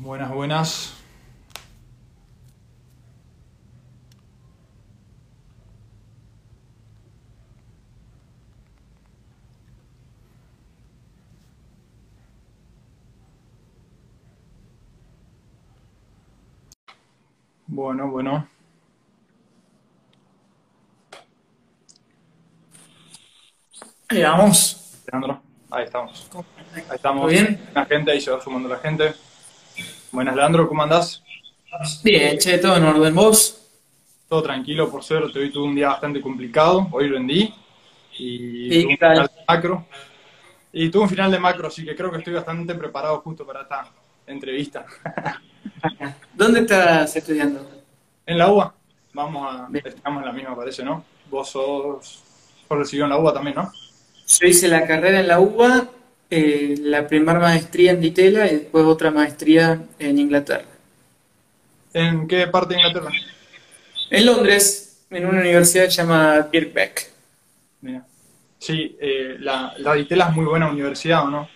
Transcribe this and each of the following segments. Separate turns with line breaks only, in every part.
Buenas, buenas. Bueno, bueno.
Ahí vamos.
Leandro, ahí estamos. Ahí estamos.
¿Todo bien?
La gente, ahí se va sumando la gente. Buenas, Leandro, ¿cómo andás?
Bien, che, todo en orden. ¿Vos?
Todo tranquilo, por suerte. Hoy tuve un día bastante complicado. Hoy rendí. Y
¿Y
tuve un final de macro. Y tuve un final de macro, así que creo que estoy bastante preparado justo para esta entrevista.
¿Dónde estás estudiando?
En la UBA. Vamos a.
Bien.
Estamos en la misma, parece, ¿no? Vos sos. Vos recibió en la UBA también, ¿no?
Yo hice la carrera en la UBA, eh, la primera maestría en Ditela y después otra maestría en Inglaterra.
¿En qué parte de Inglaterra?
En Londres, en una universidad que se llama Birkbeck.
Mira. Sí, eh, la, la Ditela es muy buena universidad, ¿o no?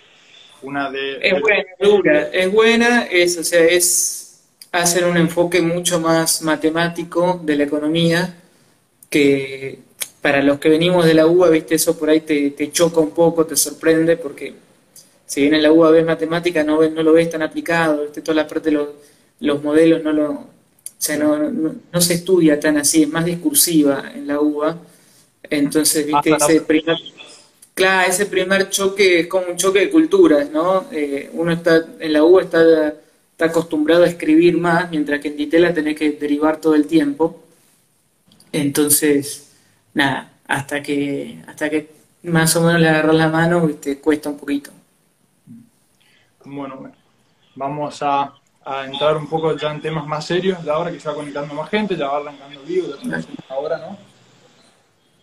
Una de.
Es buena, dura, es buena, es, o sea, es hacer un enfoque mucho más matemático de la economía, que para los que venimos de la UBA, viste, eso por ahí te, te choca un poco, te sorprende, porque si bien en la UBA ves matemática, no, ves- no lo ves tan aplicado, viste, toda la parte de los, los modelos no lo, o sea, no, no, no se estudia tan así, es más discursiva en la UBA, entonces, viste,
Más
ese primer, Claro, ese primer choque es como un choque de culturas, ¿no? Eh, uno está, en la U está, está acostumbrado a escribir más, mientras que en Ditela tenés que derivar todo el tiempo. Entonces, nada, hasta que, hasta que más o menos le agarras la mano, te cuesta un poquito.
Bueno. Vamos a, entrar un poco ya en temas más serios de ahora que se va conectando más gente, ya va arrancando vivo, ya tenemos una hora, ¿no?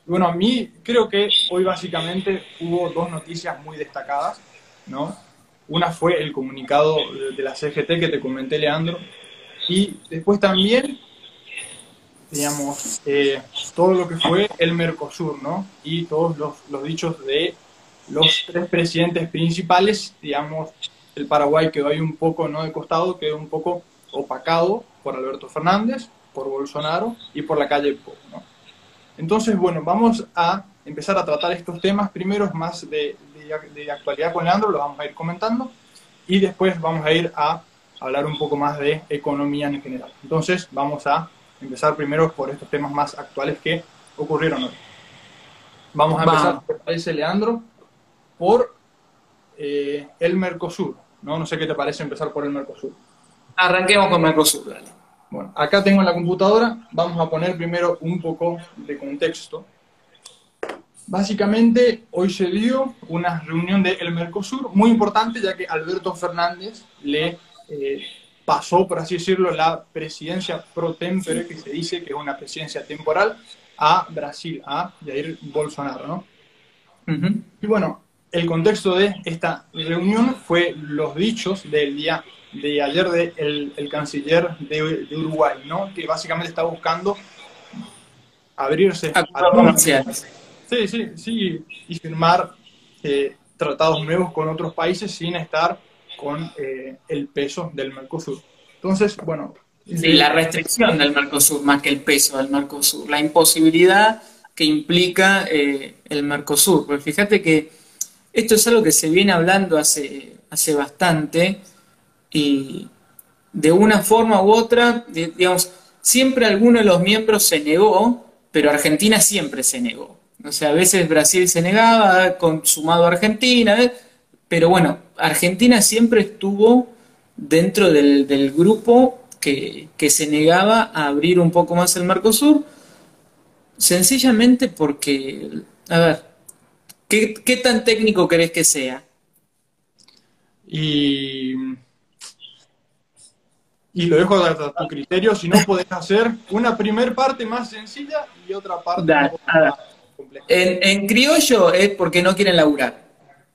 Bueno, a mí creo que hoy básicamente hubo dos noticias muy destacadas, ¿no? Una fue el comunicado de, de la CGT que te comenté, Leandro, y después también, digamos, eh, todo lo que fue el Mercosur, ¿no? Y todos los, los dichos de los tres presidentes principales, digamos, el Paraguay quedó ahí un poco, no de costado, quedó un poco opacado por Alberto Fernández, por Bolsonaro y por la calle Pou, ¿no? Entonces, bueno, vamos a empezar a tratar estos temas. Primero es más de, de- de actualidad con Leandro, lo vamos a ir comentando, y después vamos a ir a hablar un poco más de economía en general. Entonces, vamos a empezar primero por estos temas más actuales que ocurrieron hoy. Vamos a empezar,
Vamos.
¿te parece, Leandro? Por eh, el Mercosur. ¿No? no sé qué te parece empezar por el Mercosur.
Arranquemos con Mercosur, dale.
Bueno, acá tengo en la computadora, vamos a poner primero un poco de contexto. Básicamente, hoy se dio una reunión del Mercosur muy importante, ya que Alberto Fernández le eh, pasó, por así decirlo, la presidencia pro tempore, que se dice que es una presidencia temporal, a Brasil, a Jair Bolsonaro, ¿no? Y bueno, el contexto de esta reunión fue los dichos del día de ayer del el, el canciller de, de Uruguay, ¿no? Que básicamente está buscando abrirse mundo.
comerciales.
Sí, sí, sí, y firmar eh, tratados nuevos con otros países sin estar con eh, el peso del Mercosur. Entonces, bueno,
Sí, la restricción del Mercosur más que el peso del Mercosur, la imposibilidad que implica eh, el Mercosur. Porque fíjate que esto es algo que se viene hablando hace, hace bastante y de una forma u otra, di- digamos, siempre alguno de los miembros se negó, pero Argentina siempre se negó. O sea, a veces Brasil se negaba, consumado Argentina, pero bueno, Argentina siempre estuvo dentro del, del grupo que, que se negaba a abrir un poco más el Mercosur, sencillamente porque, a ver, ¿qué, qué tan técnico querés que sea?
y, y lo dejo a, a tu criterio, si no podés hacer una primer parte más sencilla y otra parte
Dale,
un poco
a ver.
más compleja.
En, en criollo es porque no quieren laburar.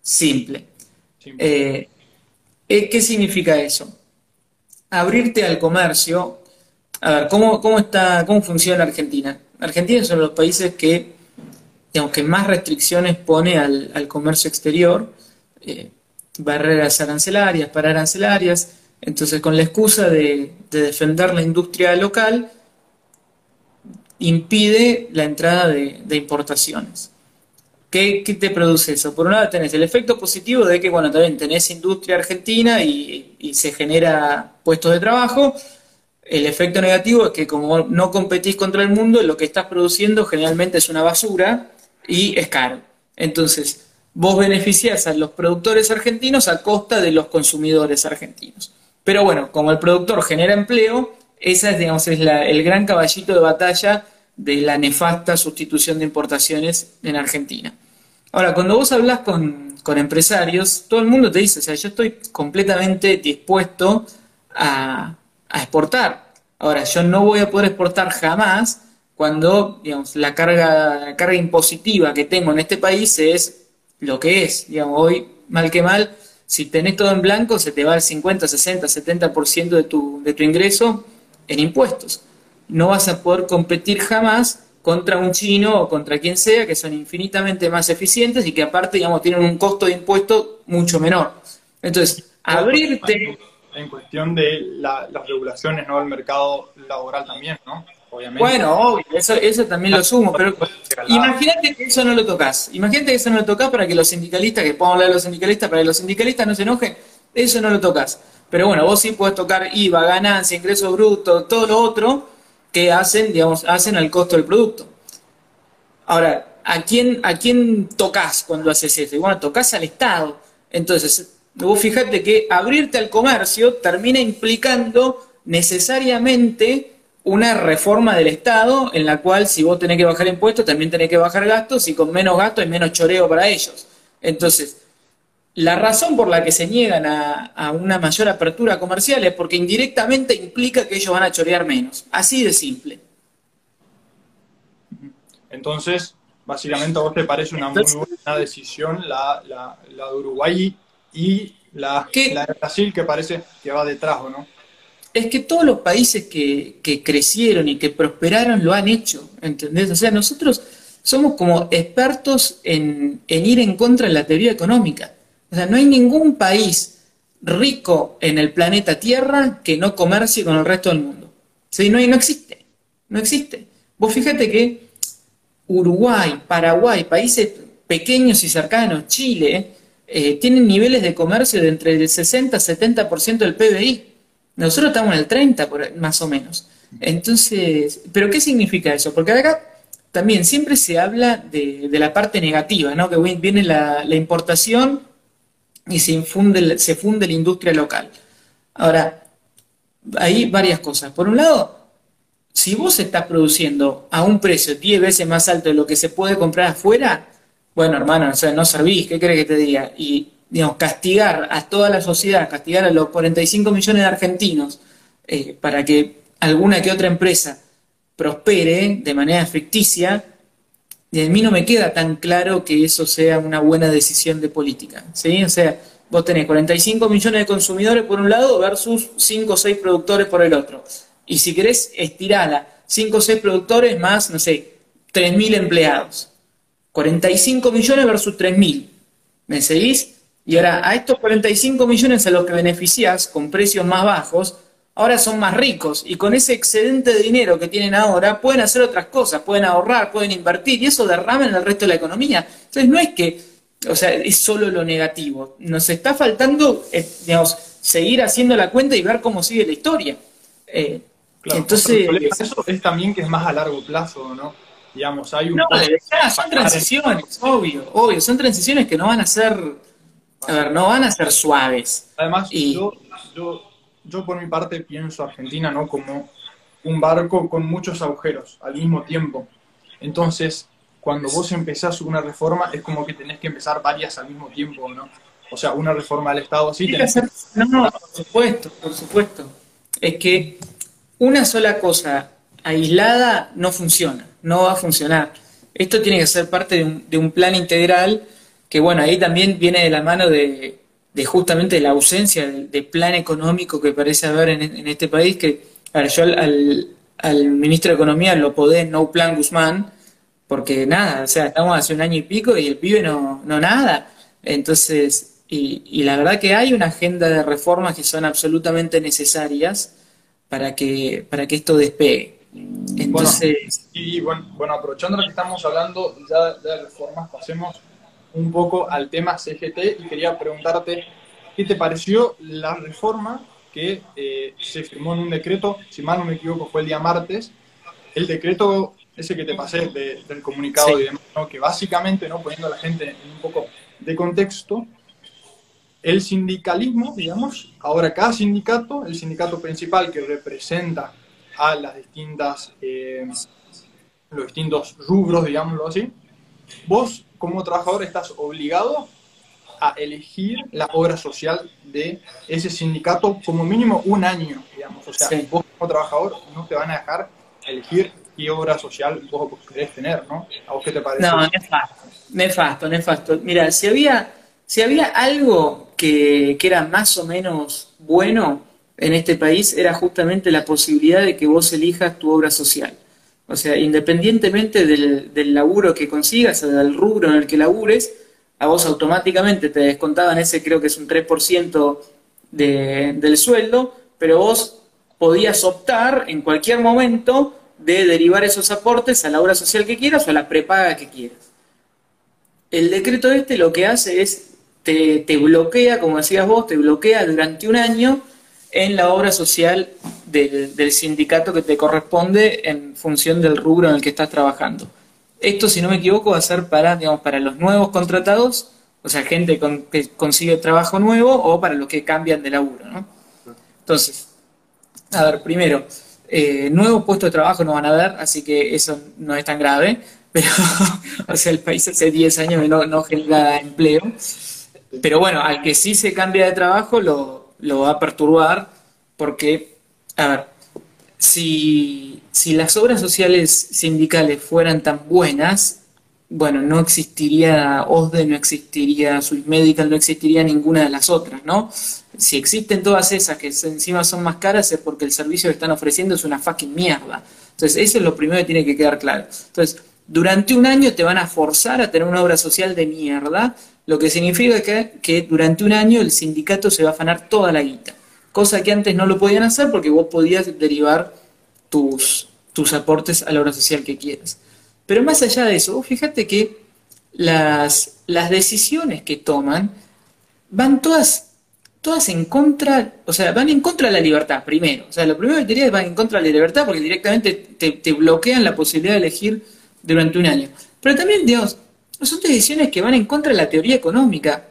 Simple.
Simple.
Eh, eh, ¿qué significa eso? Abrirte al comercio. A ver, ¿cómo, cómo está, cómo funciona Argentina? Argentina es uno de los países que, digamos, que más restricciones pone al, al comercio exterior. eh, barreras arancelarias, para arancelarias. Entonces, con la excusa de, defender la industria local, impide la entrada de, importaciones. ¿Qué, te produce eso? Por un lado tenés el efecto positivo de que, bueno, también tenés industria argentina y, y, se genera puestos de trabajo. El efecto negativo es que como no competís contra el mundo, lo que estás produciendo generalmente es una basura y es caro. Entonces, vos beneficiás a los productores argentinos a costa de los consumidores argentinos. Pero bueno, como el productor genera empleo, esa es, digamos, es el gran caballito de batalla de la nefasta sustitución de importaciones en Argentina. Ahora, cuando vos hablas con, empresarios, todo el mundo te dice, o sea, yo estoy completamente dispuesto a, exportar. Ahora, yo no voy a poder exportar jamás cuando, digamos, la carga, la carga impositiva que tengo en este país es lo que es. Digamos, hoy, mal que mal, si tenés todo en blanco, se te va el 50, 60, 70% de tu, de tu ingreso en impuestos. No vas a poder competir jamás contra un chino o contra quien sea, que son infinitamente más eficientes y que aparte, digamos, tienen un costo de impuesto mucho menor. Entonces, abrirte...
En cuestión de las regulaciones, ¿no? El mercado laboral también, ¿no?
Bueno, obvio, eso, eso también lo sumo, pero imagínate que eso no lo tocas. Imagínate que eso no lo tocas para que los sindicalistas, que podamos hablar de los sindicalistas, para que los sindicalistas no se enojen, eso no lo tocas. Pero bueno, vos sí puedes tocar IVA, ganancia, ingreso bruto, todo lo otro que hacen, digamos, hacen al costo del producto. Ahora, ¿a quién, a quién tocas cuando haces eso? bueno, tocas al Estado. Entonces, vos fíjate que abrirte al comercio termina implicando necesariamente una reforma del Estado en la cual si vos tenés que bajar impuestos, también tenés que bajar gastos y con menos gastos hay menos choreo para ellos. Entonces, la razón por la que se niegan a, una mayor apertura comercial es porque indirectamente implica que ellos van a chorear menos. Así de simple.
Entonces, básicamente a vos te parece una muy buena decisión la, la, de Uruguay y la, la, de Brasil que parece que va detrás, no?
Es que todos los países que, crecieron y que prosperaron lo han hecho, ¿entendés? O sea, nosotros somos como expertos en, ir en contra de la teoría económica. O sea, no hay ningún país rico en el planeta Tierra que no comercie con el resto del mundo. ¿Sí? No, no existe, no existe. Vos fíjate que Uruguay, Paraguay, países pequeños y cercanos, Chile, eh, tienen niveles de comercio de entre el 60 y 70% del PBI. Nosotros estamos en el 30, más o menos. Entonces, ¿pero qué significa eso? Porque acá también siempre se habla de, la parte negativa, ¿no? Que viene la, importación y se, infunde, se funde la industria local. Ahora, hay varias cosas. Por un lado, si vos estás produciendo a un precio 10 veces más alto de lo que se puede comprar afuera, bueno, hermano, no servís, ¿qué crees que te diga? Y digamos, castigar a toda la sociedad, castigar a los 45 millones de argentinos eh, para que alguna que otra empresa prospere de manera ficticia, de mí no me queda tan claro que eso sea una buena decisión de política. O sea, vos tenés 45 millones de consumidores por un lado versus 5 o 6 productores por el otro. Y si querés estirarla, 5 o 6 productores más, no sé, 3.000 empleados. 45 millones versus 3.000. ¿Me seguís? Y ahora, a estos 45 millones a los que beneficias con precios más bajos, ahora son más ricos y con ese excedente de dinero que tienen ahora pueden hacer otras cosas, pueden ahorrar, pueden invertir y eso derrama en el resto de la economía. Entonces no es que, o sea, es solo lo negativo. Nos está faltando, eh, digamos, seguir haciendo la cuenta y ver cómo sigue la historia.
Eh, entonces, eso es también que es más a largo plazo, ¿no? Digamos, hay un... No,
son transiciones, obvio, obvio, son transiciones que no van a ser a ver, no van a ser suaves.
Además, yo, yo, por mi parte pienso Argentina no como un barco con muchos agujeros al mismo tiempo. Entonces, cuando vos empezás una reforma, es como que tenés que empezar varias al mismo tiempo, ¿no? O sea, una reforma del Estado así.
Tenés... No, no, por supuesto, por supuesto. Es que una sola cosa aislada no funciona, no va a funcionar. Esto tiene que ser parte de un, de un plan integral que bueno, ahí también viene de la mano de, justamente la ausencia de, plan económico que parece haber en, este país, que ver, yo al, ministro de Economía lo podé no plan Guzmán, porque nada, o sea, estamos hace un año y pico y el pibe no, no nada. Entonces, y, la verdad que hay una agenda de reformas que son absolutamente necesarias para que, para que esto despegue.
Entonces... y bueno, bueno, aprovechando lo que estamos hablando ya de reformas, pasemos un poco al tema CGT y quería preguntarte, ¿qué te pareció la reforma que eh, se firmó en un decreto, si mal no me equivoco fue el día martes, el decreto ese que te pasé del comunicado y demás, que básicamente, ¿no? poniendo a la gente en un poco de contexto, el sindicalismo, digamos, ahora cada sindicato, el sindicato principal que representa a las distintas, eh, los distintos rubros, digámoslo así, vos como trabajador estás obligado a elegir la obra social de ese sindicato como mínimo un año, digamos. O sea, vos como trabajador no te van a dejar elegir qué obra social vos querés tener, ¿no? ¿A vos qué te parece?
No, nefasto, nefasto, nefasto. Mira, si había, si había algo que, que era más o menos bueno en este país, era justamente la posibilidad de que vos elijas tu obra social. O sea, independientemente del, del laburo que consigas o del rubro en el que labures, a vos automáticamente te descontaban ese, creo que es un 3% de, del sueldo, pero vos podías optar en cualquier momento de derivar esos aportes a la obra social que quieras o a la prepaga que quieras. El decreto este lo que hace es, te, te bloquea, como decías vos, te bloquea durante un año en la obra social del, sindicato que te corresponde en función del rubro en el que estás trabajando. Esto, si no me equivoco, va a ser para, digamos, para los nuevos contratados, o sea, gente que consigue trabajo nuevo o para los que cambian de laburo, ¿no? Entonces, a ver, primero, eh, nuevos puestos de trabajo no van a haber, así que eso no es tan grave, pero, o el país hace 10 años no, no genera empleo. Pero bueno, al que sí se cambia de trabajo lo, lo va a perturbar porque, a ver, si, las obras sociales sindicales fueran tan buenas, bueno, no existiría OSDE, no existiría Swiss Medical, no existiría ninguna de las otras, ¿no? Si existen todas esas que encima son más caras es porque el servicio que están ofreciendo es una fucking mierda. Entonces, eso es lo primero que tiene que quedar claro. Entonces, durante un año te van a forzar a tener una obra social de mierda lo que significa que, durante un año el sindicato se va a afanar toda la guita, cosa que antes no lo podían hacer porque vos podías derivar tus, tus aportes a la obra social que quieras. Pero más allá de eso, fíjate que las, las decisiones que toman van todas, todas en contra, o sea, van en contra de la libertad, primero. O sea, lo primero que diría es van en contra de la libertad porque directamente te, te bloquean la posibilidad de elegir durante un año. Pero también, Dios, son decisiones que van en contra de la teoría económica.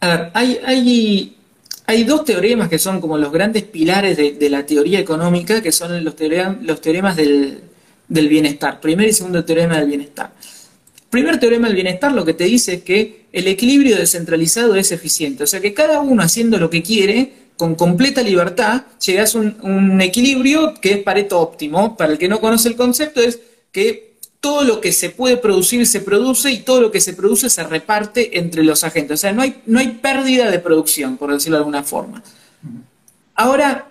A ver, hay, hay, hay dos teoremas que son como los grandes pilares de, la teoría económica, que son los, los teoremas del, del bienestar. Primer y segundo teorema del bienestar. Primer teorema del bienestar lo que te dice es que el equilibrio descentralizado es eficiente. O sea que cada uno haciendo lo que quiere, con completa libertad, llegas a un equilibrio que es Pareto óptimo. Para el que no conoce el concepto, es que todo lo que se puede producir se produce y todo lo que se produce se reparte entre los agentes. O sea, no hay, no hay pérdida de producción, por decirlo de alguna forma. Ahora,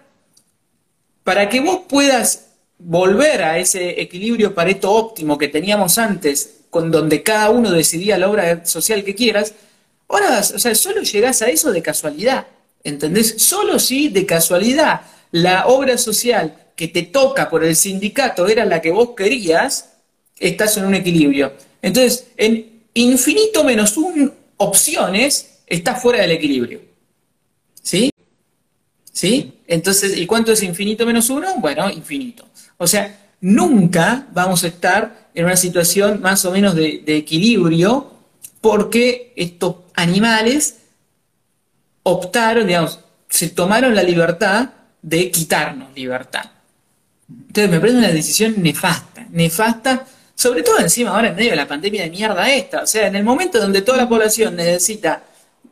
para que vos puedas volver a ese equilibrio pareto óptimo que teníamos antes, con donde cada uno decidía la obra social que quieras, ahora, o sea, solo llegás a eso de casualidad, ¿entendés? Solo si de casualidad la obra social que te toca por el sindicato era la que vos querías, estás en un equilibrio. Entonces, en infinito menos un opciones, estás fuera del equilibrio. ¿Sí? ¿Sí? Entonces, ¿y cuánto es infinito menos uno? Bueno, infinito. O sea, nunca vamos a estar en una situación más o menos de, equilibrio porque estos animales optaron, digamos, se tomaron la libertad de quitarnos libertad. Entonces me parece una decisión nefasta, nefasta sobre todo encima ahora en medio de la pandemia de mierda esta. O sea, en el momento donde toda la población necesita,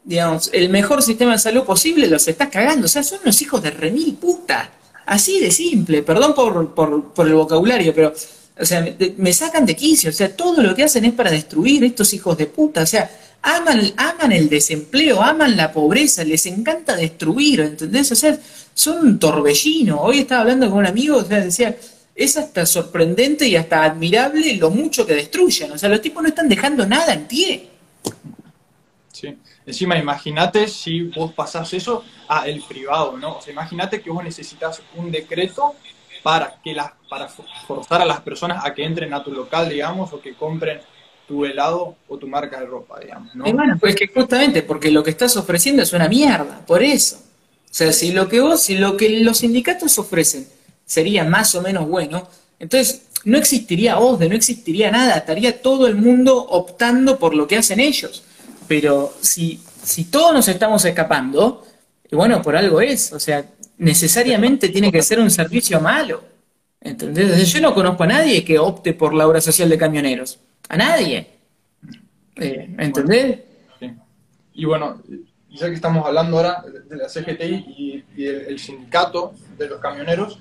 digamos, el mejor sistema de salud posible, los estás cagando. O sea, son unos hijos de remil puta. Así de simple. Perdón por, por, el vocabulario, pero, o sea, me, sacan de quicio. O sea, todo lo que hacen es para destruir estos hijos de puta. O sea, aman, aman el desempleo, aman la pobreza, les encanta destruir, ¿entendés? O sea, son un torbellino. Hoy estaba hablando con un amigo, o sea, decía, es hasta sorprendente y hasta admirable lo mucho que destruyen. O sea, los tipos no están dejando nada en pie.
Sí. Encima, imagínate si vos pasás eso a el privado, ¿no? O sea, imagínate que vos necesitas un decreto para que las, para forzar a las personas a que entren a tu local, digamos, o que compren tu helado o tu marca de ropa, digamos, ¿no?
Bueno, pues que justamente porque lo que estás ofreciendo es una mierda, por eso. O sea, si lo que vos, si lo que los sindicatos ofrecen sería más o menos bueno, entonces no existiría OSDE, no existiría nada, estaría todo el mundo optando por lo que hacen ellos. Pero si, si todos nos estamos escapando, bueno, por algo es, o sea, necesariamente tiene que ser un servicio malo. ¿Entendés? Yo no conozco a nadie que opte por la obra social de camioneros. A nadie. Eh, ¿Entendés?
Y bueno, ya que estamos hablando ahora de la CGTI y, del sindicato de los camioneros,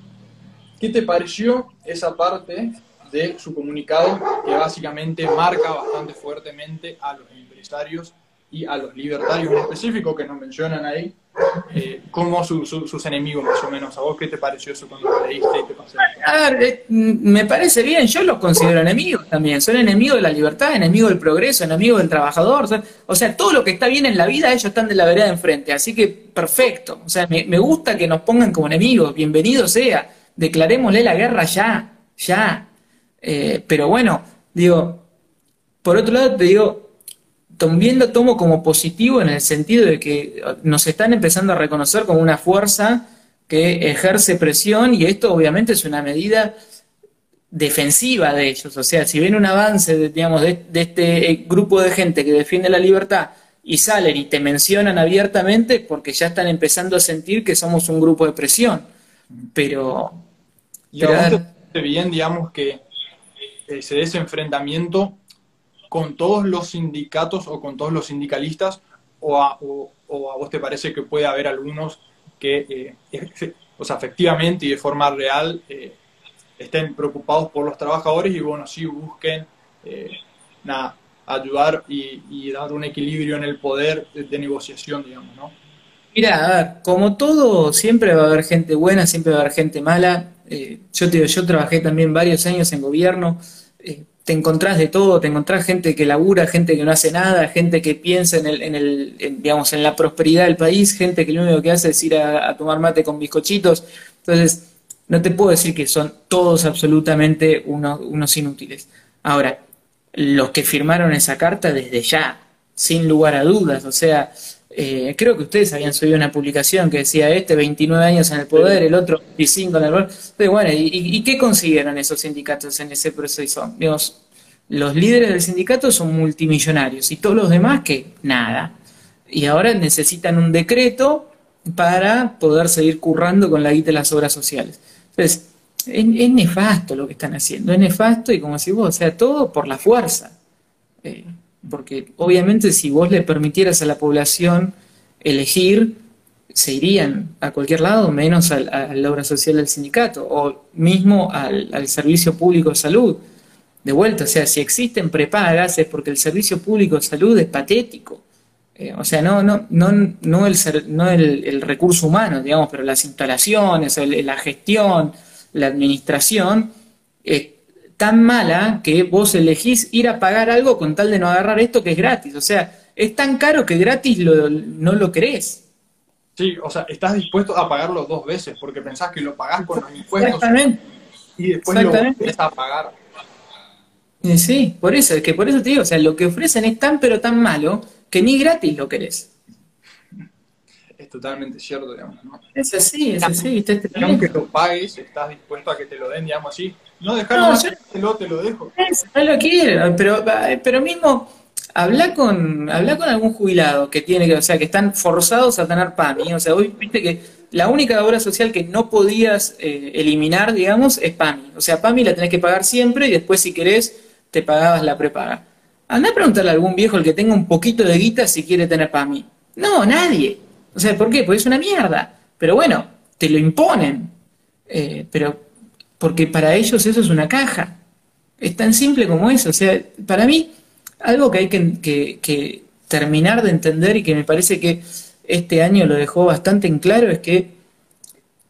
¿qué te pareció esa parte de su comunicado que básicamente marca bastante fuertemente a los empresarios y a los libertarios en específico que nos mencionan ahí, eh, como sus enemigos más o menos. ¿A vos qué te pareció eso cuando lo leíste?
A ver, eh, me parece bien, yo los considero enemigos también, son enemigos de la libertad, enemigos del progreso, enemigos del trabajador, o sea, todo lo que está bien en la vida ellos están de la vereda enfrente, así que perfecto, o sea, me, gusta que nos pongan como enemigos, bienvenido sea, declarémosle la guerra ya, ya, eh, pero bueno, digo, por otro lado te digo, también lo tomo como positivo en el sentido de que nos están empezando a reconocer como una fuerza que ejerce presión y esto obviamente es una medida defensiva de ellos. O sea, si ven un avance de, digamos, de, este eh, grupo de gente que defiende la libertad y salen y te mencionan abiertamente porque ya están empezando a sentir que somos un grupo de presión. Pero...
Y ahora bien, digamos, que ese enfrentamiento con todos los sindicatos o con todos los sindicalistas o a, vos te parece que puede haber algunos que, eh, o sea, efectivamente y de forma real eh, estén preocupados por los trabajadores y bueno, sí busquen eh, nada, ayudar y, dar un equilibrio en el poder de, negociación, digamos, ¿no?
Mira, como todo, siempre va a haber gente buena, siempre va a haber gente mala. Yo te yo trabajé también varios años en gobierno te encontrás de todo, te encontrás gente que labura, gente que no hace nada, gente que piensa en, el, en, el, digamos, en la prosperidad del país, gente que lo único que hace es ir a, tomar mate con bizcochitos. Entonces, no te puedo decir que son todos absolutamente unos inútiles. Ahora, los que firmaron esa carta desde ya, sin lugar a dudas, o sea, eh, creo que ustedes habían subido una publicación que decía este 29 años en el poder, el otro 25 en el poder. Pero bueno, ¿y, qué consiguieron esos sindicatos en ese proceso? Digamos, los líderes del sindicato son multimillonarios y todos los demás que nada. Y ahora necesitan un decreto para poder seguir currando con la guita de las obras sociales. Entonces, es, nefasto lo que están haciendo, es nefasto y como decís vos, o sea, todo por la fuerza. Eh, porque obviamente si vos le permitieras a la población elegir, se irían a cualquier lado, menos a, la obra social del sindicato, o mismo al, servicio público de salud. De vuelta, o sea, si existen prepagas es porque el servicio público de salud es patético. Eh, o sea, no, no, no, no, el, no el, recurso humano, digamos, pero las instalaciones, la gestión, la administración, eh, tan mala que vos elegís ir a pagar algo con tal de no agarrar esto que es gratis. O sea, es tan caro que gratis no lo querés.
Sí, o sea, estás dispuesto a pagarlo dos veces porque pensás que lo pagás con los impuestos y después lo volvés a pagar.
Sí, por eso, es que por eso te digo, o sea, lo que ofrecen es tan pero tan malo que ni gratis lo querés.
Es totalmente cierto, digamos, ¿no?
Es así, es así.
Aunque lo pagues, estás dispuesto a que te lo den, digamos así, no, dejarlo, no, te lo dejo.
No lo quiero, pero, pero mismo habla con, habla con algún jubilado que tiene que, o sea, que están forzados a tener PAMI. O sea, hoy viste que la única obra social que no podías eh, eliminar, digamos, es PAMI. O sea, PAMI la tenés que pagar siempre y después, si querés, te pagabas la prepaga. Anda a preguntarle a algún viejo el que tenga un poquito de guita si quiere tener PAMI. No, nadie. O sea, ¿por qué? Porque es una mierda. Pero bueno, te lo imponen. Eh, pero porque para ellos eso es una caja. Es tan simple como eso. O sea, para mí, algo que hay que, terminar de entender y que me parece que este año lo dejó bastante en claro es que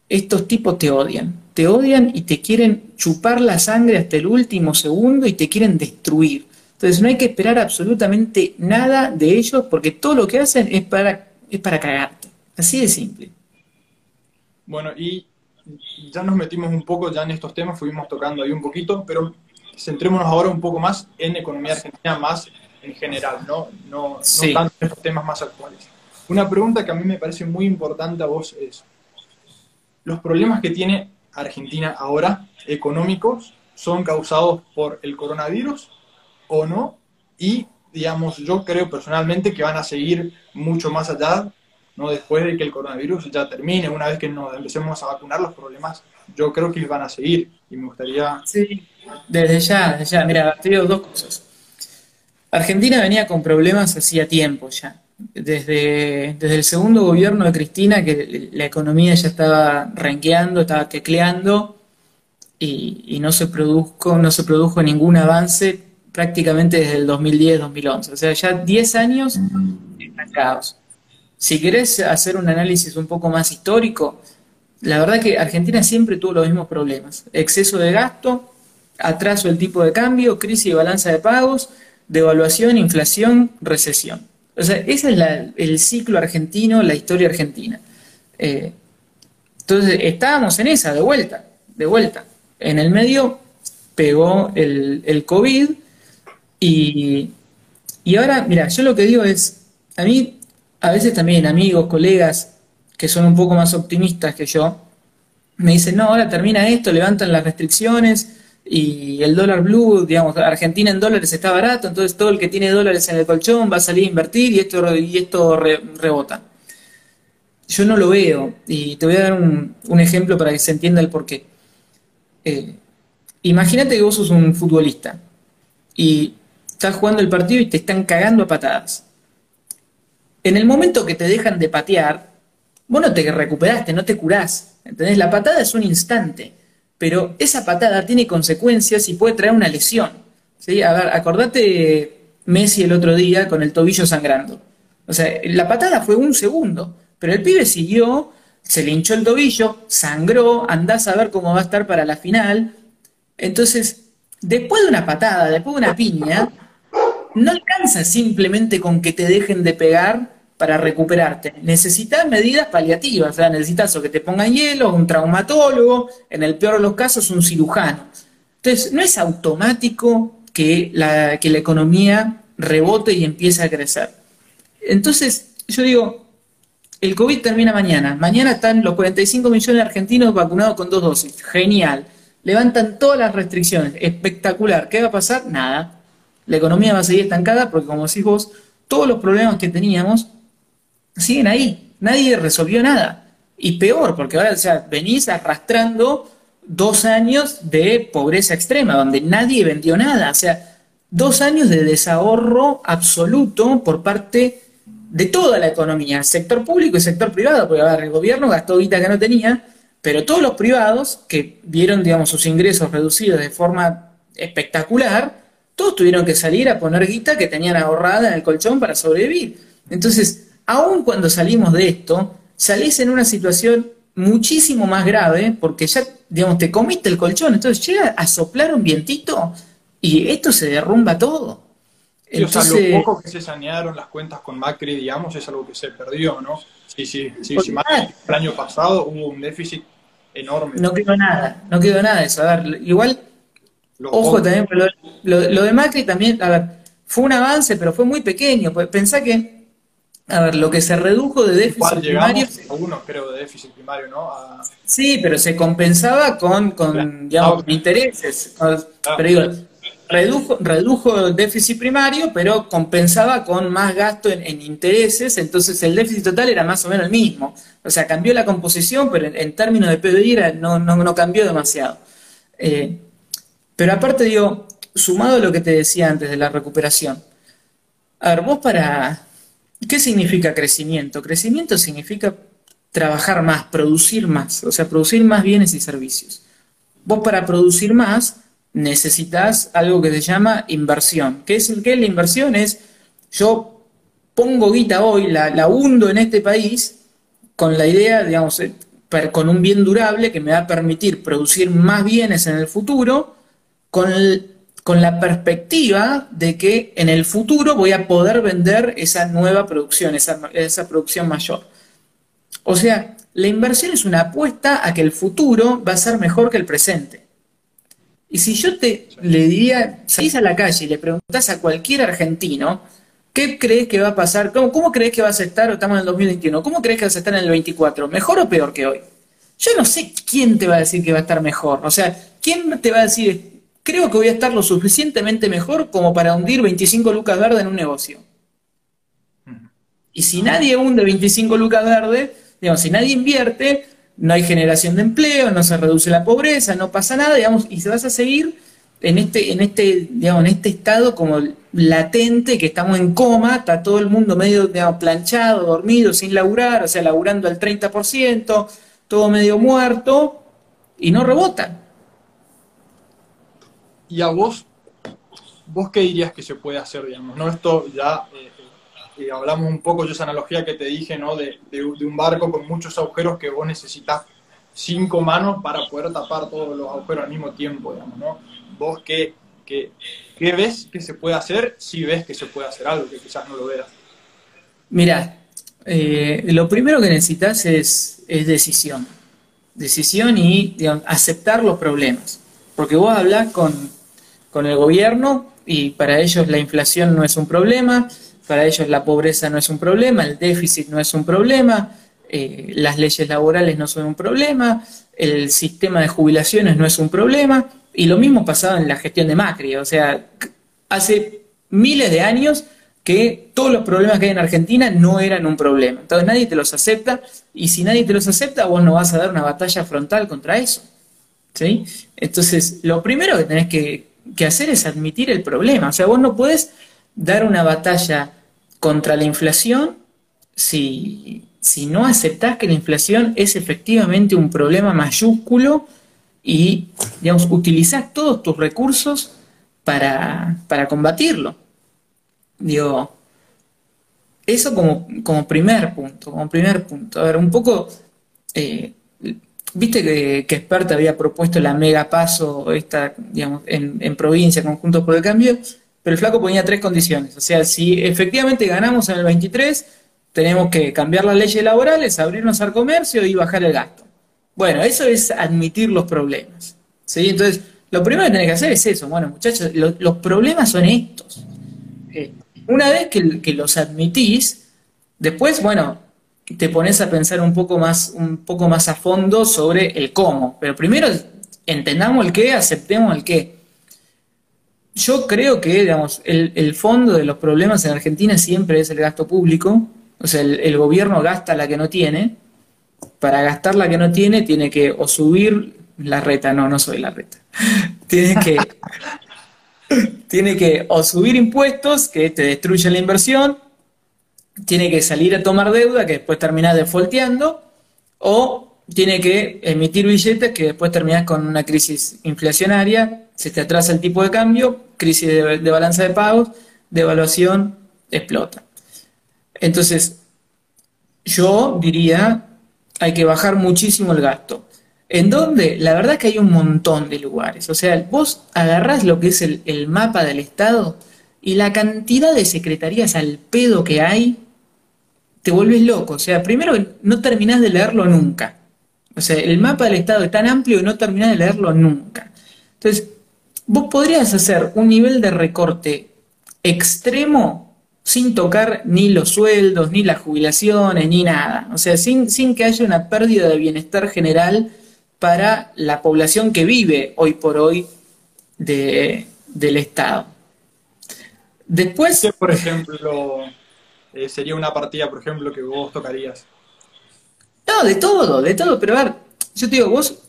estos tipos te odian. Te odian y te quieren chupar la sangre hasta el último segundo y te quieren destruir. Entonces no hay que esperar absolutamente nada de ellos porque todo lo que hacen es para, es para cagarte. Así de simple.
Bueno, y ya nos metimos un poco ya en estos temas, fuimos tocando ahí un poquito, pero centrémonos ahora un poco más en economía argentina, más en general, no, no, tanto en estos temas más actuales. Una pregunta que a mí me parece muy importante a vos es, ¿los problemas que tiene Argentina ahora, económicos, son causados por el coronavirus o no? Y, digamos, yo creo personalmente que van a seguir mucho más allá, ¿no? Después de que el coronavirus ya termine, una vez que nos empecemos a vacunar, los problemas yo creo que van a seguir. Y me gustaría...
Sí, desde ya, desde ya. Mira, te digo dos cosas. Argentina venía con problemas hacía tiempo ya. Desde, desde el segundo gobierno de Cristina, que la economía ya estaba renqueando, estaba tecleando, y, no, se produjo, no se produjo ningún avance prácticamente desde el 2010-2011. O sea, ya 10 años estancados. Si querés hacer un análisis un poco más histórico, la verdad que Argentina siempre tuvo los mismos problemas. Exceso de gasto, atraso del tipo de cambio, crisis de balanza de pagos, devaluación, inflación, recesión. O sea, ese es el ciclo argentino, la historia argentina. Eh, entonces, estábamos en esa, de vuelta, de vuelta. En el medio pegó el, el COVID y, y ahora, mira, yo lo que digo es, a mí, a veces también amigos, colegas que son un poco más optimistas que yo, me dicen, no, ahora termina esto, levantan las restricciones, y el dólar blue, digamos, Argentina en dólares está barato, entonces todo el que tiene dólares en el colchón va a salir a invertir y esto, y esto rebota. Yo no lo veo y te voy a dar un, ejemplo para que se entienda el porqué. Eh, imagínate que vos sos un futbolista y estás jugando el partido y te están cagando a patadas. En el momento que te dejan de patear, vos no te recuperaste, no te curás. ¿Entendés? La patada es un instante pero esa patada tiene consecuencias y puede traer una lesión. ¿sí? A ver, acordate Messi el otro día con el tobillo sangrando. O sea, la patada fue un segundo, pero el pibe siguió, se le hinchó el tobillo, sangró, andás a ver cómo va a estar para la final. Entonces, después de una patada, después de una piña, no alcanza simplemente con que te dejen de pegar para recuperarte. Necesitas medidas paliativas, o sea, necesitas o que te pongan hielo, un traumatólogo, en el peor de los casos un cirujano. Entonces, no es automático que la, que la economía rebote y empiece a crecer. Entonces, yo digo, el COVID termina mañana. Mañana están los 45 millones de argentinos vacunados con dos dosis. Genial. Levantan todas las restricciones. Espectacular. ¿Qué va a pasar? Nada. La economía va a seguir estancada porque, como decís vos, todos los problemas que teníamos siguen ahí. Nadie resolvió nada. Y peor, porque ahora, o sea, venís arrastrando dos años de pobreza extrema, donde nadie vendió nada. O sea, dos años de desahorro absoluto por parte de toda la economía, sector público y sector privado, porque a ver, el gobierno gastó guita que no tenía, pero todos los privados que vieron, digamos, sus ingresos reducidos de forma espectacular, todos tuvieron que salir a poner guita que tenían ahorrada en el colchón para sobrevivir. Entonces, aun cuando salimos de esto, salís en una situación muchísimo más grave porque ya, digamos, te comiste el colchón, entonces llega a soplar un vientito y esto se derrumba todo.
Entonces, o sea, lo poco que se sanearon las cuentas con Macri, digamos, es algo que se perdió, ¿no? Sí, sí, sí, sí el año pasado hubo un déficit enorme.
No quedó nada, no quedó nada de eso. A ver, igual, ojo también, lo, lo, de Macri también, a ver, fue un avance, pero fue muy pequeño. Pues pensá que a ver, lo que se redujo de déficit primario.
Algunos creo de déficit primario, ¿no?
Sí, pero se compensaba con, con digamos, ah, intereses. Pero digo, redujo, redujo el déficit primario, pero compensaba con más gasto en, intereses, entonces el déficit total era más o menos el mismo. O sea, cambió la composición, pero en, términos de PBI no, no, no, cambió demasiado. Eh, pero aparte, digo, sumado a lo que te decía antes de la recuperación, a ver, vos para, ¿Qué significa crecimiento? Crecimiento significa trabajar más, producir más, o sea, producir más bienes y servicios. Vos para producir más necesitas algo que se llama inversión. ¿Qué es, qué es la inversión? Es yo pongo guita hoy, la, hundo en este país con la idea, digamos, eh, con un bien durable que me va a permitir producir más bienes en el futuro con, con la perspectiva de que en el futuro voy a poder vender esa nueva producción, esa, esa producción mayor. O sea, la inversión es una apuesta a que el futuro va a ser mejor que el presente. Y si yo te le diría, salís a la calle y le preguntás a cualquier argentino, ¿qué crees que va a pasar? ¿Cómo, crees que vas a estar? Estamos en el 2021. ¿Cómo crees que vas a estar en el 24? ¿Mejor o peor que hoy? Yo no sé quién te va a decir que va a estar mejor. O sea, ¿quién te va a decir, creo que voy a estar lo suficientemente mejor como para hundir 25 lucas verdes en un negocio? Y si nadie hunde 25 lucas verdes, digamos, si nadie invierte, no hay generación de empleo, no se reduce la pobreza, no pasa nada, digamos, y se vas a seguir en este, en este, digamos, en este estado como latente, que estamos en coma, está todo el mundo medio planchado, dormido, sin laburar, o sea, laburando al 30%, todo medio muerto, y no rebota.
¿Y a vos, vos qué dirías que se puede hacer, digamos? ¿No? Esto ya eh, eh, hablamos un poco de esa analogía que te dije, ¿no? De, un barco con muchos agujeros que vos necesitas cinco manos para poder tapar todos los agujeros al mismo tiempo, digamos, ¿no? Vos qué, qué, ves que se puede hacer si ves que se puede hacer algo, que quizás no lo veas.
Mira, eh, lo primero que necesitas es, es decisión. Decisión y aceptar los problemas. Porque vos hablas con, con el gobierno y para ellos la inflación no es un problema, para ellos la pobreza no es un problema, el déficit no es un problema, eh, las leyes laborales no son un problema, el sistema de jubilaciones no es un problema, y lo mismo pasaba en la gestión de Macri, o sea, hace miles de años que todos los problemas que hay en Argentina no eran un problema. Entonces nadie te los acepta, y si nadie te los acepta, vos no vas a dar una batalla frontal contra eso. ¿sí? Entonces, lo primero que tenés que, que hacer es admitir el problema. O sea, vos no puedes dar una batalla contra la inflación si, no aceptás que la inflación es efectivamente un problema mayúsculo y, digamos, utilizás todos tus recursos para, combatirlo. Digo, eso como, como, primer punto, como primer punto. A ver, un poco, eh, viste que, que había propuesto la mega paso esta, digamos, en, en provincia, conjuntos por el cambio, pero el flaco ponía tres condiciones. O sea, si efectivamente ganamos en el 23, tenemos que cambiar las leyes laborales, abrirnos al comercio y bajar el gasto. Bueno, eso es admitir los problemas. ¿sí? Entonces, lo primero que tenés que hacer es eso. Bueno, muchachos, los problemas son estos. Eh, una vez que, que, los admitís, después, bueno, te pones a pensar un poco más, un poco más a fondo sobre el cómo. Pero primero entendamos el qué, aceptemos el qué. Yo creo que, digamos, el, fondo de los problemas en Argentina siempre es el gasto público. O sea, el, gobierno gasta la que no tiene. Para gastar la que no tiene, tiene que o subir la reta. No, no soy la reta. tiene que. tiene que o subir impuestos que te destruyen la inversión, tiene que salir a tomar deuda que después terminás defolteando, o tiene que emitir billetes que después terminás con una crisis inflacionaria se te atrasa el tipo de cambio, crisis de, balanza de pagos, devaluación, explota. Entonces, yo diría, hay que bajar muchísimo el gasto. ¿En dónde? La verdad es que hay un montón de lugares. O sea, vos agarrás lo que es el, el mapa del Estado y la cantidad de secretarías al pedo que hay, te vuelves loco. O sea, primero no terminás de leerlo nunca. O sea, el mapa del Estado es tan amplio que no terminás de leerlo nunca. Entonces, vos podrías hacer un nivel de recorte extremo sin tocar ni los sueldos, ni las jubilaciones, ni nada. O sea, sin, sin que haya una pérdida de bienestar general para la población que vive hoy por hoy de, del Estado.
Después... ¿Qué, por ejemplo, eh, sería una partida, por ejemplo, que vos tocarías?
No, de todo, de todo, pero a ver, yo te digo, vos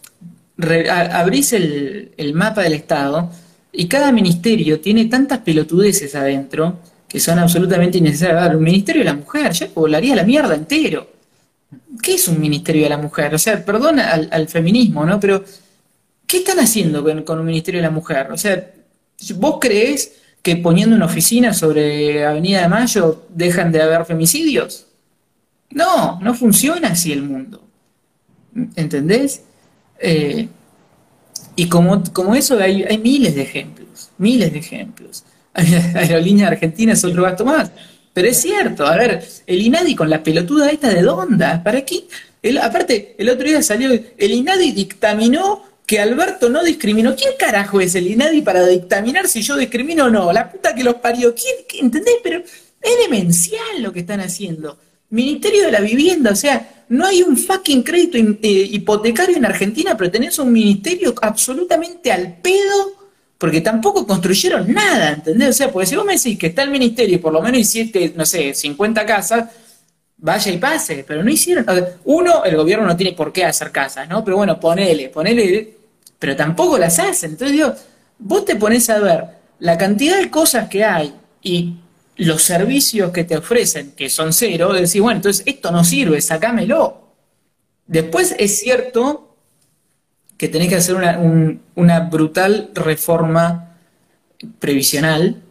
abrís el, mapa del Estado y cada ministerio tiene tantas pelotudeces adentro que son absolutamente innecesarias. El Ministerio de la Mujer, ya volaría la mierda entero. ¿Qué es un Ministerio de la Mujer? O sea, perdona al, feminismo, ¿no? Pero, ¿qué están haciendo con, un Ministerio de la Mujer? O sea, ¿vos creés que poniendo una oficina sobre Avenida de Mayo dejan de haber femicidios? No, no funciona así el mundo. ¿Entendés? Eh, Y como, como eso hay, hay miles de ejemplos, miles de ejemplos. Aerolínea Argentina es otro gasto más. Pero es cierto, a ver, el INADI con la pelotuda esta de Donda, ¿para qué? aparte, el otro día salió, el INADI dictaminó que Alberto no discriminó. ¿Quién carajo es el INADI para dictaminar si yo discrimino o no? La puta que los parió. ¿Quién? ¿Entendés? Pero es demencial lo que están haciendo. Ministerio de la Vivienda, o sea, no hay un fucking crédito eh, hipotecario en Argentina, pero tenés un ministerio absolutamente al pedo, porque tampoco construyeron nada, ¿entendés? O sea, porque si vos me decís que está el ministerio y por lo menos hiciste, no sé, 50 casas, vaya y pase, pero no hicieron. Uno, el gobierno no tiene por qué hacer casas, ¿no? Pero bueno, ponele, ponele, pero tampoco las hacen. Entonces digo, vos te pones a ver la cantidad de cosas que hay y los servicios que te ofrecen, que son cero, decís, bueno, entonces esto no sirve, sacámelo. Después es cierto que tenés que hacer una, una brutal reforma previsional,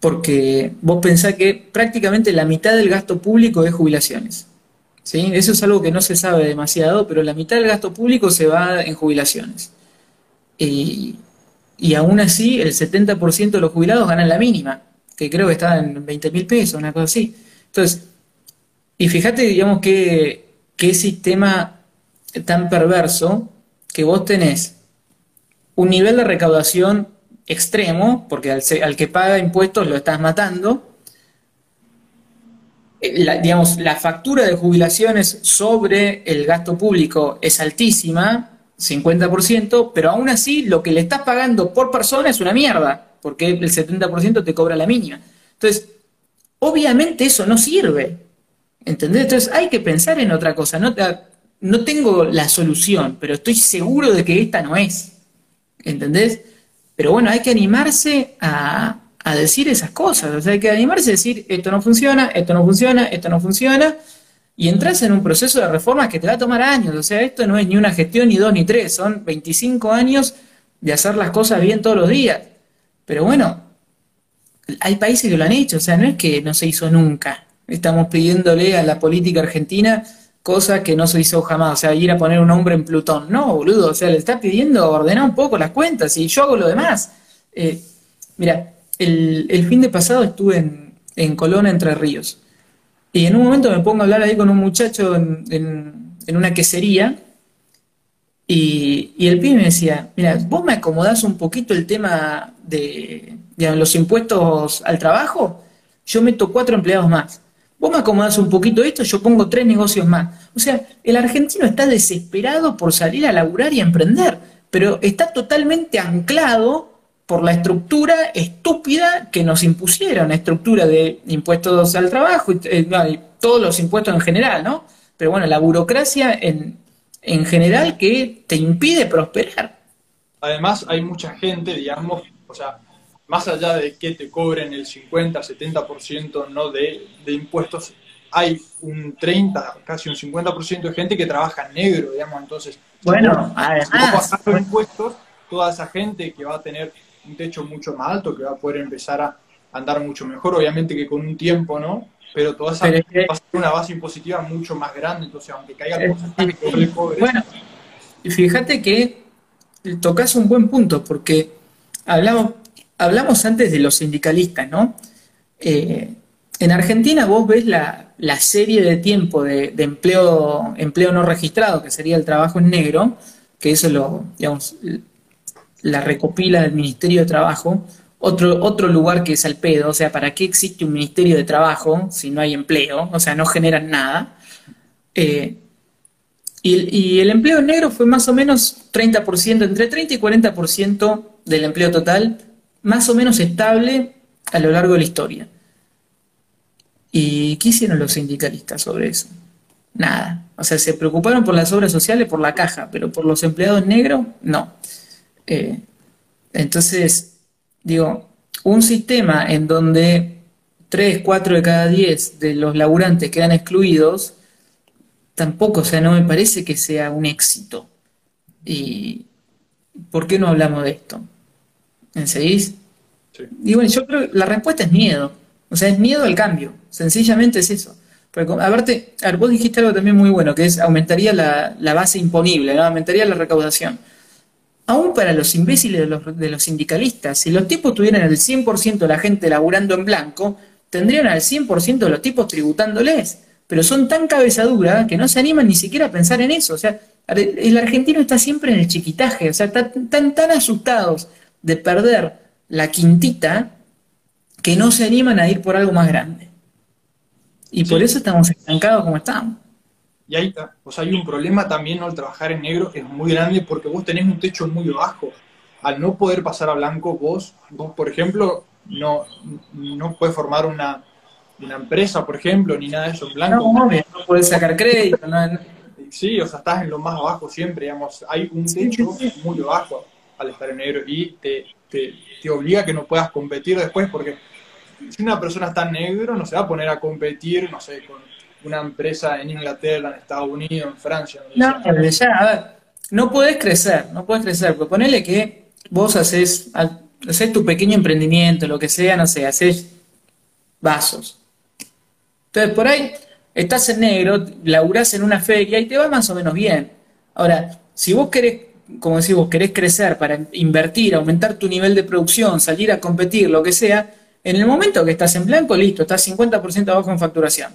porque vos pensás que prácticamente la mitad del gasto público es jubilaciones. ¿Sí? Eso es algo que no se sabe demasiado, pero la mitad del gasto público se va en jubilaciones. Y, y aún así, el 70% de los jubilados ganan la mínima, que creo que está en 20 mil pesos, una cosa así. Entonces, y fíjate, digamos, que qué sistema tan perverso que vos tenés un nivel de recaudación extremo, porque al, que paga impuestos lo estás matando. Eh, la, digamos, la factura de jubilaciones sobre el gasto público es altísima, 50%, pero aún así lo que le estás pagando por persona es una mierda, porque el 70% te cobra la mínima. Entonces, obviamente eso no sirve. ¿Entendés? Entonces hay que pensar en otra cosa. No, no tengo la solución, pero estoy seguro de que esta no es. ¿Entendés? Pero bueno, hay que animarse a, decir esas cosas. O sea, hay que animarse a decir, esto no funciona, esto no funciona, esto no funciona. Y entras en un proceso de reforma que te va a tomar años. O sea, esto no es ni una gestión, ni dos, ni tres. Son 25 años de hacer las cosas bien todos los días. Pero bueno, hay países que lo han hecho. O sea, no es que no se hizo nunca. Estamos pidiéndole a la política argentina cosa que no se hizo jamás, o sea, ir a poner un hombre en Plutón. No, boludo, o sea, le está pidiendo ordenar un poco las cuentas y yo hago lo demás. Eh, mira, el, fin de pasado estuve en, en Colón, Entre Ríos, y en un momento me pongo a hablar ahí con un muchacho en, una quesería, y, el pibe me decía, mira, vos me acomodás un poquito el tema de, los impuestos al trabajo, yo meto cuatro empleados más. Vos me acomodás un poquito esto, yo pongo tres negocios más. O sea, el argentino está desesperado por salir a laburar y a emprender, pero está totalmente anclado por la estructura estúpida que nos impusieron, estructura de impuestos al trabajo eh, y, todos los impuestos en general, ¿no? Pero bueno, la burocracia en, en general que te impide prosperar.
Además, hay mucha gente, digamos, o sea, más allá de que te cobren el 50, 70% no de, de impuestos, hay un 30, casi un 50% de gente que trabaja negro, digamos, entonces,
bueno, además,
los impuestos, toda esa gente que va a tener un techo mucho más alto, que va a poder empezar a andar mucho mejor, obviamente que con un tiempo, ¿no? Pero toda esa gente va a ser una base impositiva mucho más grande, entonces aunque caiga cobres...
Bueno, fíjate que tocas un buen punto, porque hablamos, hablamos antes de los sindicalistas, ¿no? Eh, en Argentina vos ves la, serie de tiempo de, empleo, empleo no registrado, que sería el trabajo en negro, que eso lo, digamos, la recopila del Ministerio de Trabajo, otro, otro lugar que es al pedo, o sea, ¿para qué existe un Ministerio de Trabajo si no hay empleo? O sea, no generan nada. Eh, y, y, el empleo negro fue más o menos 30%, entre 30 y 40% del empleo total, más o menos estable a lo largo de la historia. ¿Y qué hicieron los sindicalistas sobre eso? Nada. O sea, se preocuparon por las obras sociales, por la caja, pero por los empleados negros, no. Eh, entonces, digo, un sistema en donde 3, 4 de cada 10 de los laburantes quedan excluidos, tampoco, o sea, no me parece que sea un éxito. ¿Y por qué no hablamos de esto? ¿En seguís? Y bueno, yo creo que la respuesta es miedo. O sea, es miedo al cambio. Sencillamente es eso. Porque, aparte, a ver, vos dijiste algo también muy bueno, que es aumentaría la, base imponible, ¿no? aumentaría la recaudación. Aún para los imbéciles de los, de los sindicalistas, si los tipos tuvieran el 100% de la gente laburando en blanco, tendrían al 100% de los tipos tributándoles. Pero son tan cabezadura que no se animan ni siquiera a pensar en eso. O sea, el argentino está siempre en el chiquitaje, o sea, están tan, tan asustados de perder la quintita que no se animan a ir por algo más grande. Y por eso estamos estancados como estamos.
Y ahí está. O sea, hay un problema también, ¿no? El trabajar en negro es muy grande porque vos tenés un techo muy bajo. Al no poder pasar a blanco, vos, vos por ejemplo, no, no puedes formar una, empresa, por ejemplo, ni nada de eso en blanco.
No, no, puedes sacar crédito.
Sí, o sea, estás en lo más bajo siempre, digamos. Hay un techo muy bajo al estar en negro y te, te, te obliga a que no puedas competir después porque si una persona está en negro no se va a poner a competir, no sé, con una empresa en Inglaterra, en Estados Unidos, en Francia.
No, ya, a ver, no puedes crecer, no puedes crecer, porque ponele que vos haces, haces tu pequeño emprendimiento, lo que sea, no sé, haces vasos. Entonces, por ahí estás en negro, laburás en una feria y te va más o menos bien. Ahora, si vos querés, como decís vos, querés crecer para invertir, aumentar tu nivel de producción, salir a competir, lo que sea, en el momento que estás en blanco, listo, estás 50% abajo en facturación.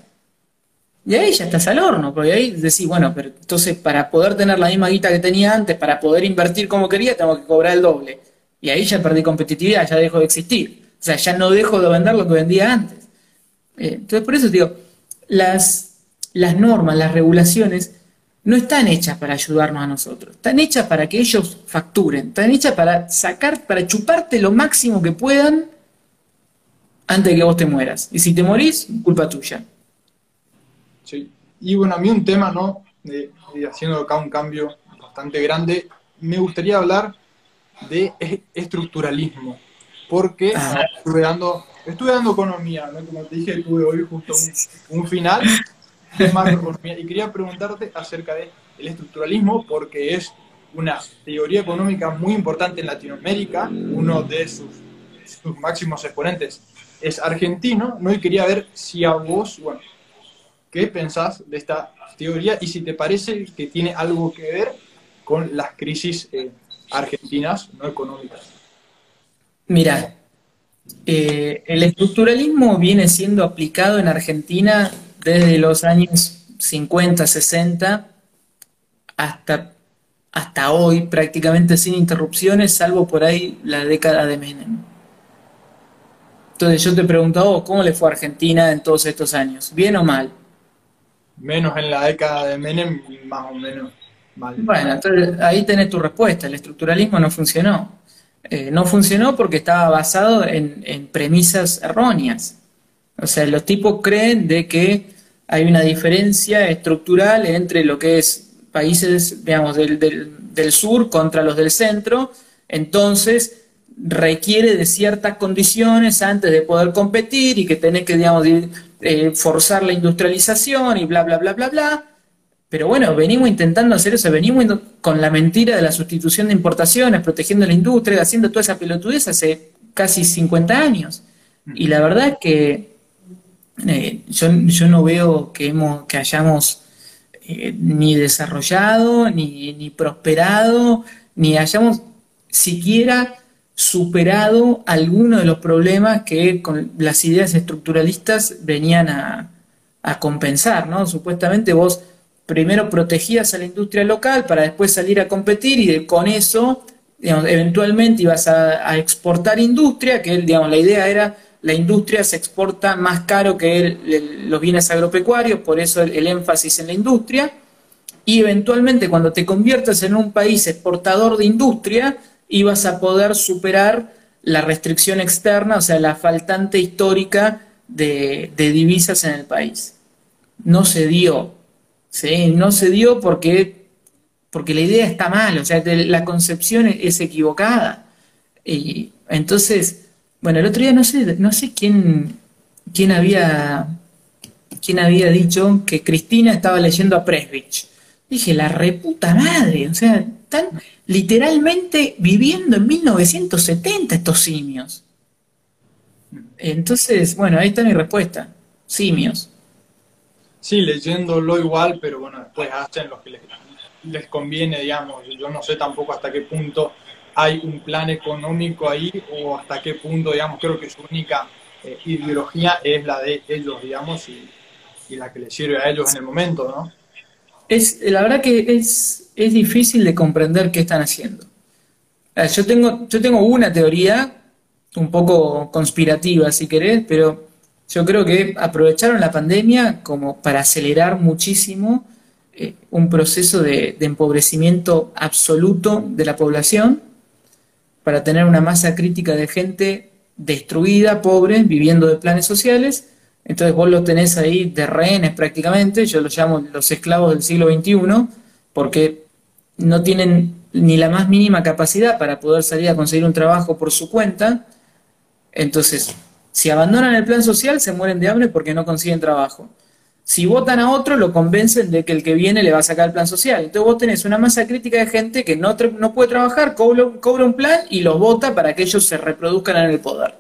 Y ahí ya estás al horno, porque ahí decís, bueno, pero entonces para poder tener la misma guita que tenía antes, para poder invertir como quería, tengo que cobrar el doble. Y ahí ya perdí competitividad, ya dejo de existir. O sea, ya no dejo de vender lo que vendía antes. Eh, entonces, por eso digo, las, las normas, las regulaciones, no están hechas para ayudarnos a nosotros, están hechas para que ellos facturen, están hechas para sacar, para chuparte lo máximo que puedan antes de que vos te mueras. Y si te morís, culpa tuya.
Sí. Y bueno, a mí un tema, ¿no? De, haciendo acá un cambio bastante grande, me gustaría hablar de estructuralismo, porque ah. estuve, dando, estuve dando economía, ¿no? Como te dije, tuve hoy justo un, final de macroeconomía, y quería preguntarte acerca del el estructuralismo, porque es una teoría económica muy importante en Latinoamérica, uno de sus, sus máximos exponentes es argentino, ¿no? Y quería ver si a vos, bueno, ¿qué pensás de esta teoría y si te parece que tiene algo que ver con las crisis eh, argentinas no económicas?
Mira, eh, el estructuralismo viene siendo aplicado en Argentina desde los años 50, 60 hasta, hasta hoy, prácticamente sin interrupciones, salvo por ahí la década de Menem. Entonces yo te pregunto, ¿cómo le fue a Argentina en todos estos años? ¿Bien o mal?
Menos en la década de Menem, más o menos.
Bueno, ahí tenés tu respuesta. El estructuralismo no funcionó. Eh, no funcionó porque estaba basado en, premisas erróneas. O sea, los tipos creen de que hay una diferencia estructural entre lo que es países, digamos, del, del sur contra los del centro. Entonces, requiere de ciertas condiciones antes de poder competir y que tenés que, digamos, eh, forzar la industrialización y bla, bla, bla, bla, bla. Pero bueno, venimos intentando hacer eso, venimos con la mentira de la sustitución de importaciones, protegiendo la industria, haciendo toda esa pelotudez hace casi 50 años. Y la verdad es que eh, yo, no veo que, hemos, que hayamos eh, ni desarrollado, ni, ni prosperado, ni hayamos siquiera superado algunos de los problemas que con las ideas estructuralistas venían a, compensar, ¿no? Supuestamente vos primero protegías a la industria local para después salir a competir y con eso, eventualmente ibas a, exportar industria, que digamos, la idea era la industria se exporta más caro que los bienes agropecuarios, por eso el énfasis en la industria, y eventualmente cuando te conviertes en un país exportador de industria, ibas a poder superar la restricción externa, o sea, la faltante histórica de, divisas en el país. No se dio, ¿sí? No se dio porque, porque la idea está mal, o sea, la concepción es equivocada. Y entonces, bueno, el otro día no sé, no sé quién, quién había quién había dicho que Cristina estaba leyendo a Presbich. Dije, la reputa madre, o sea, están literalmente viviendo en 1970 estos simios. Entonces, bueno, ahí está mi respuesta. Simios.
Sí, leyéndolo igual, pero bueno, después hacen lo que les, conviene, digamos. Yo no sé tampoco hasta qué punto hay un plan económico ahí o hasta qué punto, digamos, creo que su única eh, ideología es la de ellos, digamos, y, la que les sirve a ellos en el momento, ¿no?
Es, la verdad que es, es difícil de comprender qué están haciendo. Yo tengo, yo tengo una teoría un poco conspirativa, si querés, pero yo creo que aprovecharon la pandemia como para acelerar muchísimo eh, un proceso de, empobrecimiento absoluto de la población, para tener una masa crítica de gente destruida, pobre, viviendo de planes sociales. Entonces vos los tenés ahí de rehenes prácticamente, yo los llamo los esclavos del siglo XXI, porque no tienen ni la más mínima capacidad para poder salir a conseguir un trabajo por su cuenta. Entonces, si abandonan el plan social, se mueren de hambre porque no consiguen trabajo. Si votan a otro, lo convencen de que el que viene le va a sacar el plan social. Entonces vos tenés una masa crítica de gente que no, no puede trabajar, cobra, un plan y los vota para que ellos se reproduzcan en el poder.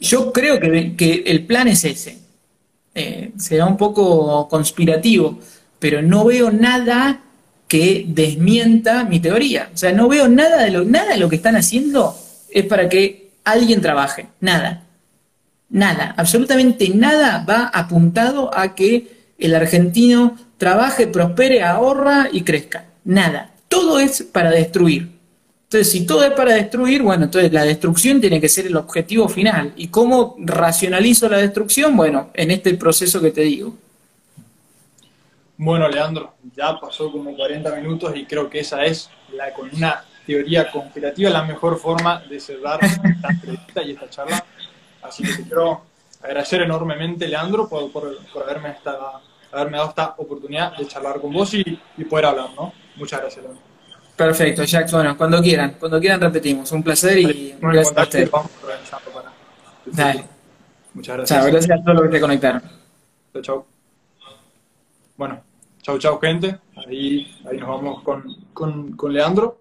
Yo creo que, que el plan es ese. Eh, será un poco conspirativo, pero no veo nada que desmienta mi teoría. O sea, no veo nada de lo, nada de lo que están haciendo es para que alguien trabaje. Nada. Nada, absolutamente nada va apuntado a que el argentino trabaje, prospere, ahorra y crezca. Nada. Todo es para destruir. Entonces, si todo es para destruir, bueno, entonces la destrucción tiene que ser el objetivo final. ¿Y cómo racionalizo la destrucción? Bueno, en este proceso que te digo.
Bueno, Leandro, ya pasó como 40 minutos y creo que esa es la con una teoría conspirativa la mejor forma de cerrar esta entrevista y esta charla. Así que quiero agradecer enormemente, Leandro, por, por, haberme, esta, haberme dado esta oportunidad de charlar con vos y, poder hablar, ¿no? Muchas gracias, Leandro.
Perfecto, Jack. Bueno, cuando quieran, cuando quieran repetimos. Un placer y gracias a ustedes. Dale. Muchas gracias. Chao, gracias a todos los que te conectaron.
Chao, chao. Bueno, chao, chao, gente. Ahí, ahí nos vamos con, con, con Leandro.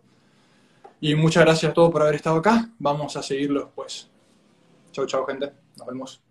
Y muchas gracias a todos por haber estado acá. Vamos a seguirlo después. Chau, chau, gente. Nos vemos.